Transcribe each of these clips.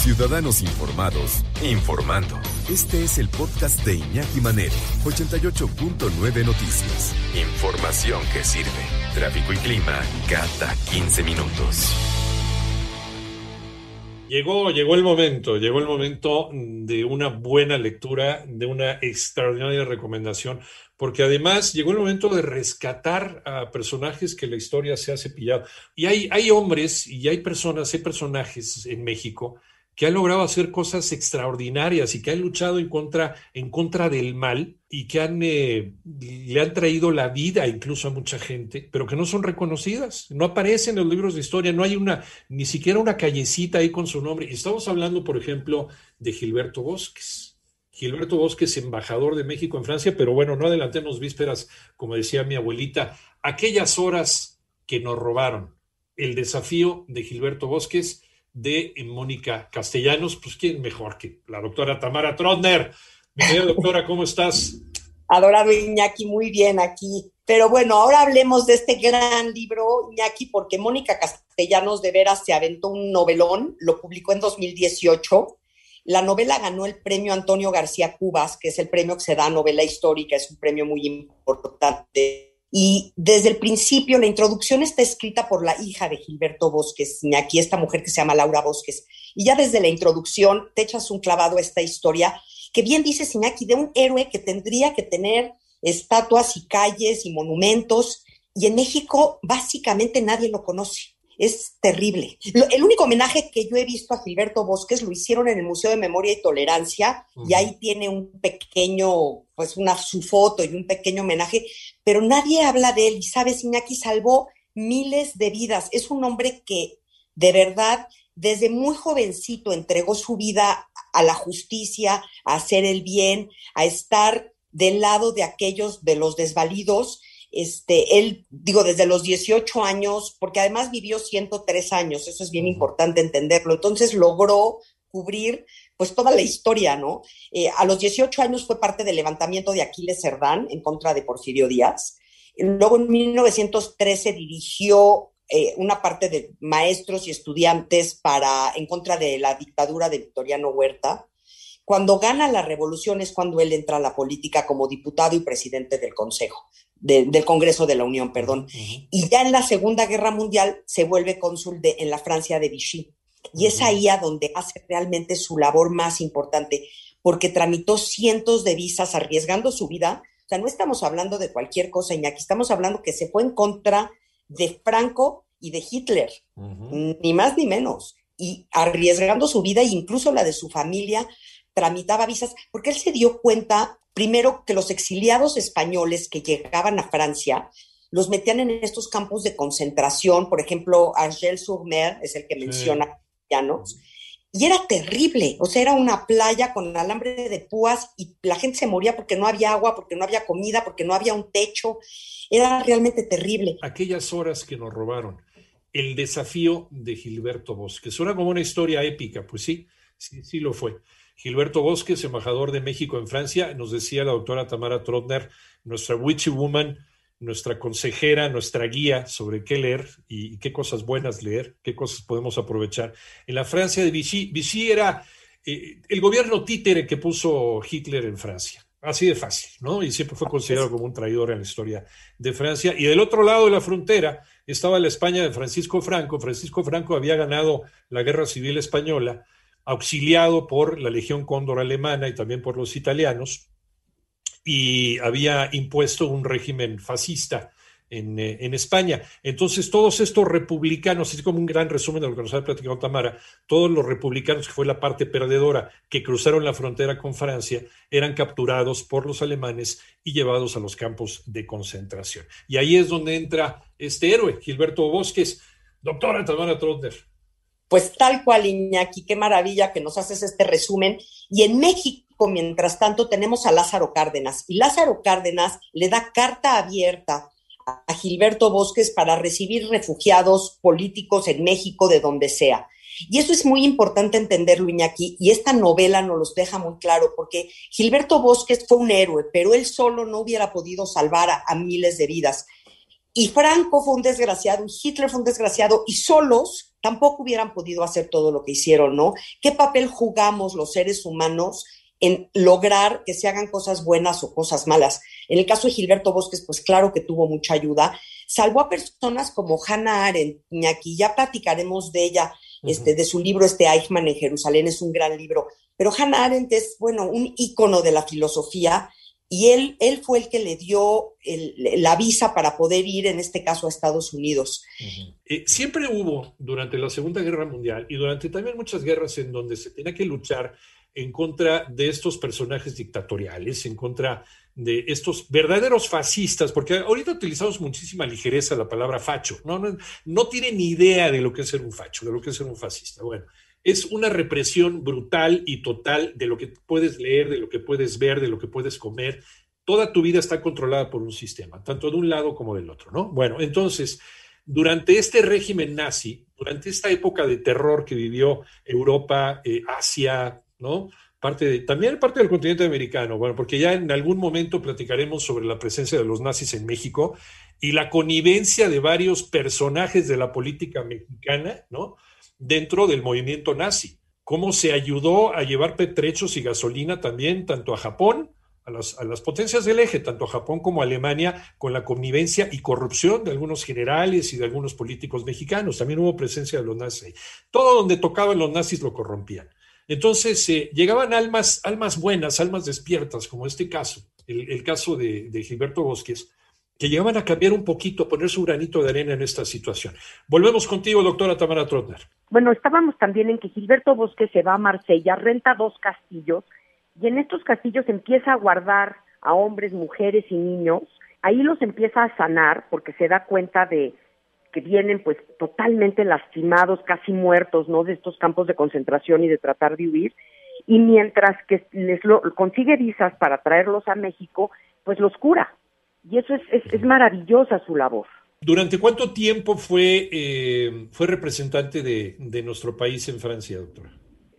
Ciudadanos Informados, informando. Este es el podcast de Iñaki Manero, 88.9 Noticias. Información que sirve. Tráfico y clima cada 15 minutos. Llegó, llegó el momento, llegó el momento de una buena lectura, de una extraordinaria recomendación, porque además llegó el momento de rescatar a personajes que la historia se ha cepillado. Y hay, hay hombres y hay personas, hay personajes en México que han logrado hacer cosas extraordinarias y que han luchado en contra, en contra del mal y que eh, le han traído la vida incluso a mucha gente, pero que no son reconocidas, no aparecen en los libros de historia, no hay una, ni siquiera una callecita ahí con su nombre. Estamos hablando, por ejemplo, de Gilberto Bosques. Gilberto Bosques, embajador de México en Francia, pero bueno, no adelantemos vísperas, como decía mi abuelita, aquellas horas que nos robaron. El desafío de Gilberto Bosques de Mónica Castellanos, pues quién mejor que la doctora Tamara Trotner. Mi querida doctora, ¿cómo estás? Adorado Iñaki, muy bien aquí. Pero bueno, ahora hablemos de este gran libro, Iñaki, porque Mónica Castellanos de veras se aventó un novelón, lo publicó en 2018. La novela ganó el premio Antonio García Cubas, que es el premio que se da a novela histórica, es un premio muy importante y desde el principio, la introducción está escrita por la hija de Gilberto Bosques, aquí esta mujer que se llama Laura Bosques. Y ya desde la introducción te echas un clavado a esta historia que bien dice Iñaki, de un héroe que tendría que tener estatuas y calles y monumentos. Y en México básicamente nadie lo conoce es terrible. el único homenaje que yo he visto a Gilberto Bosques lo hicieron en el Museo de Memoria y Tolerancia y ahí tiene un pequeño, pues una su foto y un pequeño homenaje, pero nadie habla de él y sabes, Iñaki salvó miles de vidas. Es un hombre que de verdad desde muy jovencito entregó su vida a la justicia, a hacer el bien, a estar del lado de aquellos de los desvalidos este, él, digo, desde los 18 años, porque además vivió 103 años, eso es bien importante entenderlo. Entonces logró cubrir pues toda la historia, ¿no? Eh, a los 18 años fue parte del levantamiento de Aquiles Cerdán en contra de Porfirio Díaz. Luego en 1913 dirigió eh, una parte de maestros y estudiantes para, en contra de la dictadura de Victoriano Huerta. Cuando gana la revolución es cuando él entra a la política como diputado y presidente del Consejo del Congreso de la Unión, perdón. Y ya en la Segunda Guerra Mundial se vuelve cónsul de, en la Francia de Vichy. Y es ahí a donde hace realmente su labor más importante, porque tramitó cientos de visas arriesgando su vida. O sea, no estamos hablando de cualquier cosa, Iñaki, estamos hablando que se fue en contra de Franco y de Hitler, ni más ni menos, y arriesgando su vida e incluso la de su familia, tramitaba visas, porque él se dio cuenta primero que los exiliados españoles que llegaban a Francia los metían en estos campos de concentración, por ejemplo, Angel sur Mer es el que menciona Llanos, y era terrible, o sea, era una playa con alambre de púas y la gente se moría porque no había agua, porque no había comida, porque no había un techo, era realmente terrible. Aquellas horas que nos robaron, el desafío de Gilberto Bosque, suena como una historia épica, pues sí, sí, sí lo fue. Gilberto Bosques, embajador de México en Francia, nos decía la doctora Tamara Trotner, nuestra witchy woman, nuestra consejera, nuestra guía sobre qué leer y qué cosas buenas leer, qué cosas podemos aprovechar. En la Francia de Vichy, Vichy era eh, el gobierno títere que puso Hitler en Francia. Así de fácil, ¿no? Y siempre fue considerado como un traidor en la historia de Francia. Y del otro lado de la frontera estaba la España de Francisco Franco. Francisco Franco había ganado la Guerra Civil Española auxiliado por la Legión Cóndor alemana y también por los italianos, y había impuesto un régimen fascista en, eh, España. Entonces, todos estos republicanos, así como un gran resumen de lo que nos ha platicado Tamara, todos los republicanos, que fue la parte perdedora, que cruzaron la frontera con Francia, eran capturados por los alemanes y llevados a los campos de concentración. Y ahí es donde entra este héroe, Gilberto Bosques. Doctora Tamara Trotner, pues tal cual, Iñaki, qué maravilla que nos haces este resumen. Y en México, mientras tanto, tenemos a Lázaro Cárdenas. Y Lázaro Cárdenas le da carta abierta a Gilberto Bosques para recibir refugiados políticos en México, de donde sea. Y eso es muy importante entenderlo, Iñaki, y esta novela nos los deja muy claro, porque Gilberto Bosques fue un héroe, pero él solo no hubiera podido salvar a, a miles de vidas. Y Franco fue un desgraciado, y Hitler fue un desgraciado, y solos tampoco hubieran podido hacer todo lo que hicieron, ¿no? ¿Qué papel jugamos los seres humanos en lograr que se hagan cosas buenas o cosas malas? En el caso de Gilberto Bosques, pues claro que tuvo mucha ayuda. Salvó a personas como Hannah Arendt, aquí ya platicaremos de ella, este, de su libro, este Eichmann en Jerusalén, es un gran libro. Pero Hannah Arendt es, bueno, un ícono de la filosofía y él, él fue el que le dio la visa para poder ir, en este caso, a Estados Unidos. Eh, siempre hubo, durante la Segunda Guerra Mundial y durante también muchas guerras en donde se tenía que luchar en contra de estos personajes dictatoriales, en contra de estos verdaderos fascistas, porque ahorita utilizamos muchísima ligereza la palabra facho, no, no, no tiene ni idea de lo que es ser un facho, de lo que es ser un fascista. Bueno, es una represión brutal y total de lo que puedes leer, de lo que puedes ver, de lo que puedes comer. Toda tu vida está controlada por un sistema, tanto de un lado como del otro, ¿no? Bueno, entonces, durante este régimen nazi, durante esta época de terror que vivió Europa, eh, Asia, ¿no? Parte también parte del continente americano, bueno, porque ya en algún momento platicaremos sobre la presencia de los nazis en México y la connivencia de varios personajes de la política mexicana, ¿no? Dentro del movimiento nazi. Cómo se ayudó a llevar petrechos y gasolina también tanto a Japón, a las, potencias del eje, tanto a Japón como a Alemania, con la connivencia y corrupción de algunos generales y de algunos políticos mexicanos. También hubo presencia de los nazis. Todo donde tocaban los nazis lo corrompían. Entonces eh, llegaban almas, almas buenas, almas despiertas, como este caso, el, caso de, de Gilberto Bosques, que llegaban a cambiar un poquito, poner su granito de arena en esta situación. Volvemos contigo, doctora Tamara Trotner. Bueno, estábamos también en que Gilberto Bosque se va a Marsella, renta dos castillos y en estos castillos empieza a guardar a hombres, mujeres y niños. Ahí los empieza a sanar porque se da cuenta de que vienen pues totalmente lastimados, casi muertos, ¿no? De estos campos de concentración y de tratar de huir. Y mientras que les lo, consigue visas para traerlos a México, pues los cura y eso es, es, maravillosa su labor. ¿Durante cuánto tiempo fue, eh, fue representante de, de, nuestro país en Francia, doctora?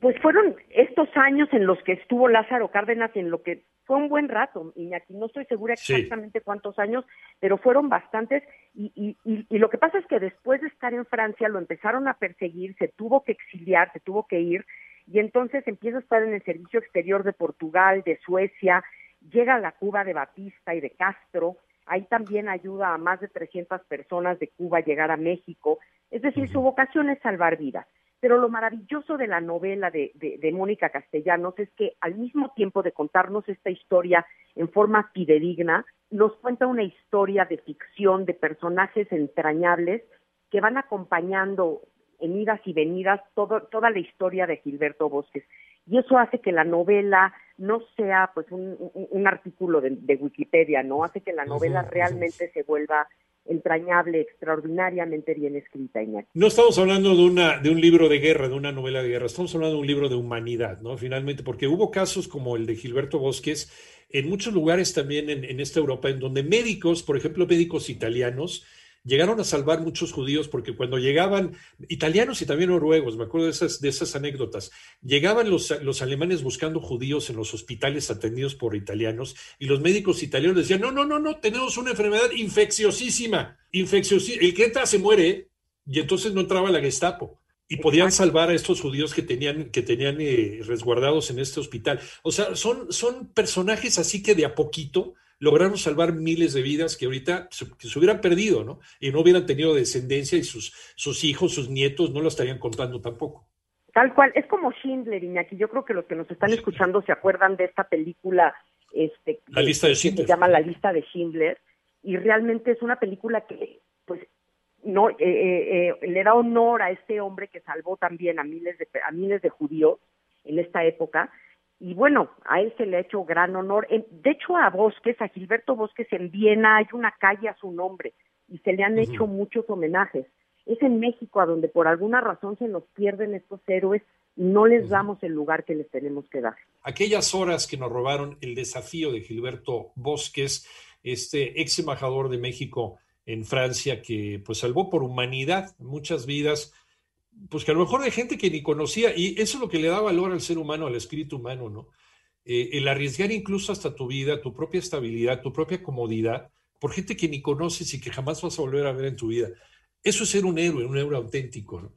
Pues fueron estos años en los que estuvo Lázaro Cárdenas, en lo que fue un buen rato, Iñaki, no estoy segura exactamente cuántos años, pero fueron bastantes, y, y, y, y, lo que pasa es que después de estar en Francia lo empezaron a perseguir, se tuvo que exiliar, se tuvo que ir, y entonces empieza a estar en el servicio exterior de Portugal, de Suecia, llega a la Cuba de Batista y de Castro, ahí también ayuda a más de 300 personas de Cuba a llegar a México, es decir, su vocación es salvar vidas. Pero lo maravilloso de la novela de, de, Mónica Castellanos es que al mismo tiempo de contarnos esta historia en forma fidedigna, nos cuenta una historia de ficción, de personajes entrañables que van acompañando en idas y venidas todo, toda la historia de Gilberto Bosques. Y eso hace que la novela no sea pues un, un, artículo de, Wikipedia, ¿no? Hace que la novela realmente se vuelva entrañable, extraordinariamente bien escrita, Iñaki. No estamos hablando de, una, de un libro de guerra, de una novela de guerra, estamos hablando de un libro de humanidad, ¿no? Finalmente, porque hubo casos como el de Gilberto Bosques en muchos lugares también en, en esta Europa, en donde médicos, por ejemplo, médicos italianos, llegaron a salvar muchos judíos porque cuando llegaban, italianos y también noruegos, me acuerdo de esas, de esas anécdotas, llegaban los, los alemanes buscando judíos en los hospitales atendidos por italianos y los médicos italianos decían, no, no, no, no, tenemos una enfermedad infecciosísima, infecciosísima, el que entra se muere y entonces no entraba la Gestapo y podían salvar a estos judíos que tenían, que tenían eh, resguardados en este hospital. O sea, son, son personajes así que de a poquito lograron salvar miles de vidas que ahorita se, se, hubieran perdido, ¿no? Y no hubieran tenido descendencia y sus, sus hijos, sus nietos no lo estarían contando tampoco. Tal cual, es como Schindler, Iñaki. Yo creo que los que nos están escuchando se acuerdan de esta película este, la lista de Schindler. que se llama La lista de Schindler, y realmente es una película que, pues, no eh, eh, eh, le da honor a este hombre que salvó también a miles de a miles de judíos en esta época y bueno, a él se le ha hecho gran honor. De hecho, a Bosques, a Gilberto Bosques en Viena hay una calle a su nombre y se le han hecho muchos homenajes. Es en México a donde por alguna razón se nos pierden estos héroes y no les damos el lugar que les tenemos que dar. Aquellas horas que nos robaron el desafío de Gilberto Bosques, este ex embajador de México en Francia que pues salvó por humanidad muchas vidas pues que a lo mejor hay gente que ni conocía, y eso es lo que le da valor al ser humano, al espíritu humano, ¿no? Eh, el arriesgar incluso hasta tu vida, tu propia estabilidad, tu propia comodidad, por gente que ni conoces y que jamás vas a volver a ver en tu vida. Eso es ser un héroe, un héroe auténtico, ¿no?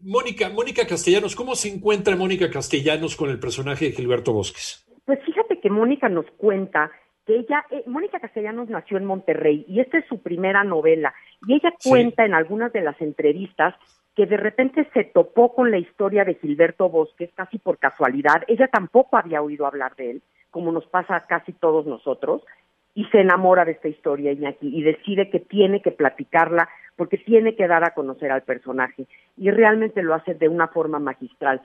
Mónica, Mónica Castellanos, ¿cómo se encuentra Mónica Castellanos con el personaje de Gilberto Bosques? Pues fíjate que Mónica nos cuenta que ella, eh, Mónica Castellanos nació en Monterrey y esta es su primera novela y ella cuenta en algunas de las entrevistas que de repente se topó con la historia de Gilberto Bosques casi por casualidad. Ella tampoco había oído hablar de él, como nos pasa a casi todos nosotros, y se enamora de esta historia, y decide que tiene que platicarla porque tiene que dar a conocer al personaje. Y realmente lo hace de una forma magistral.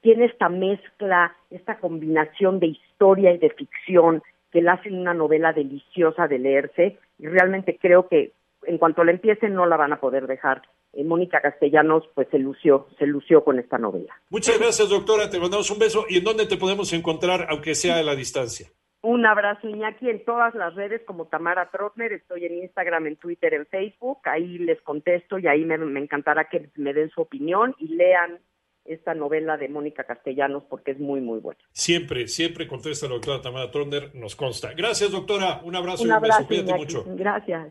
Tiene esta mezcla, esta combinación de historia y de ficción que la hacen una novela deliciosa de leerse y realmente creo que en cuanto la empiecen no la van a poder dejar Mónica Castellanos pues se lució, se lució con esta novela. Muchas gracias, doctora. Te mandamos un beso. ¿Y en dónde te podemos encontrar, aunque sea a la distancia? Un abrazo, Iñaki, en todas las redes como Tamara Trotner. Estoy en Instagram, en Twitter, en Facebook. Ahí les contesto y ahí me, me encantará que me den su opinión y lean esta novela de Mónica Castellanos porque es muy, muy buena. Siempre, siempre contesta la doctora Tamara Trotner, nos consta. Gracias, doctora. Un abrazo un y un beso. Cuídate mucho. Gracias.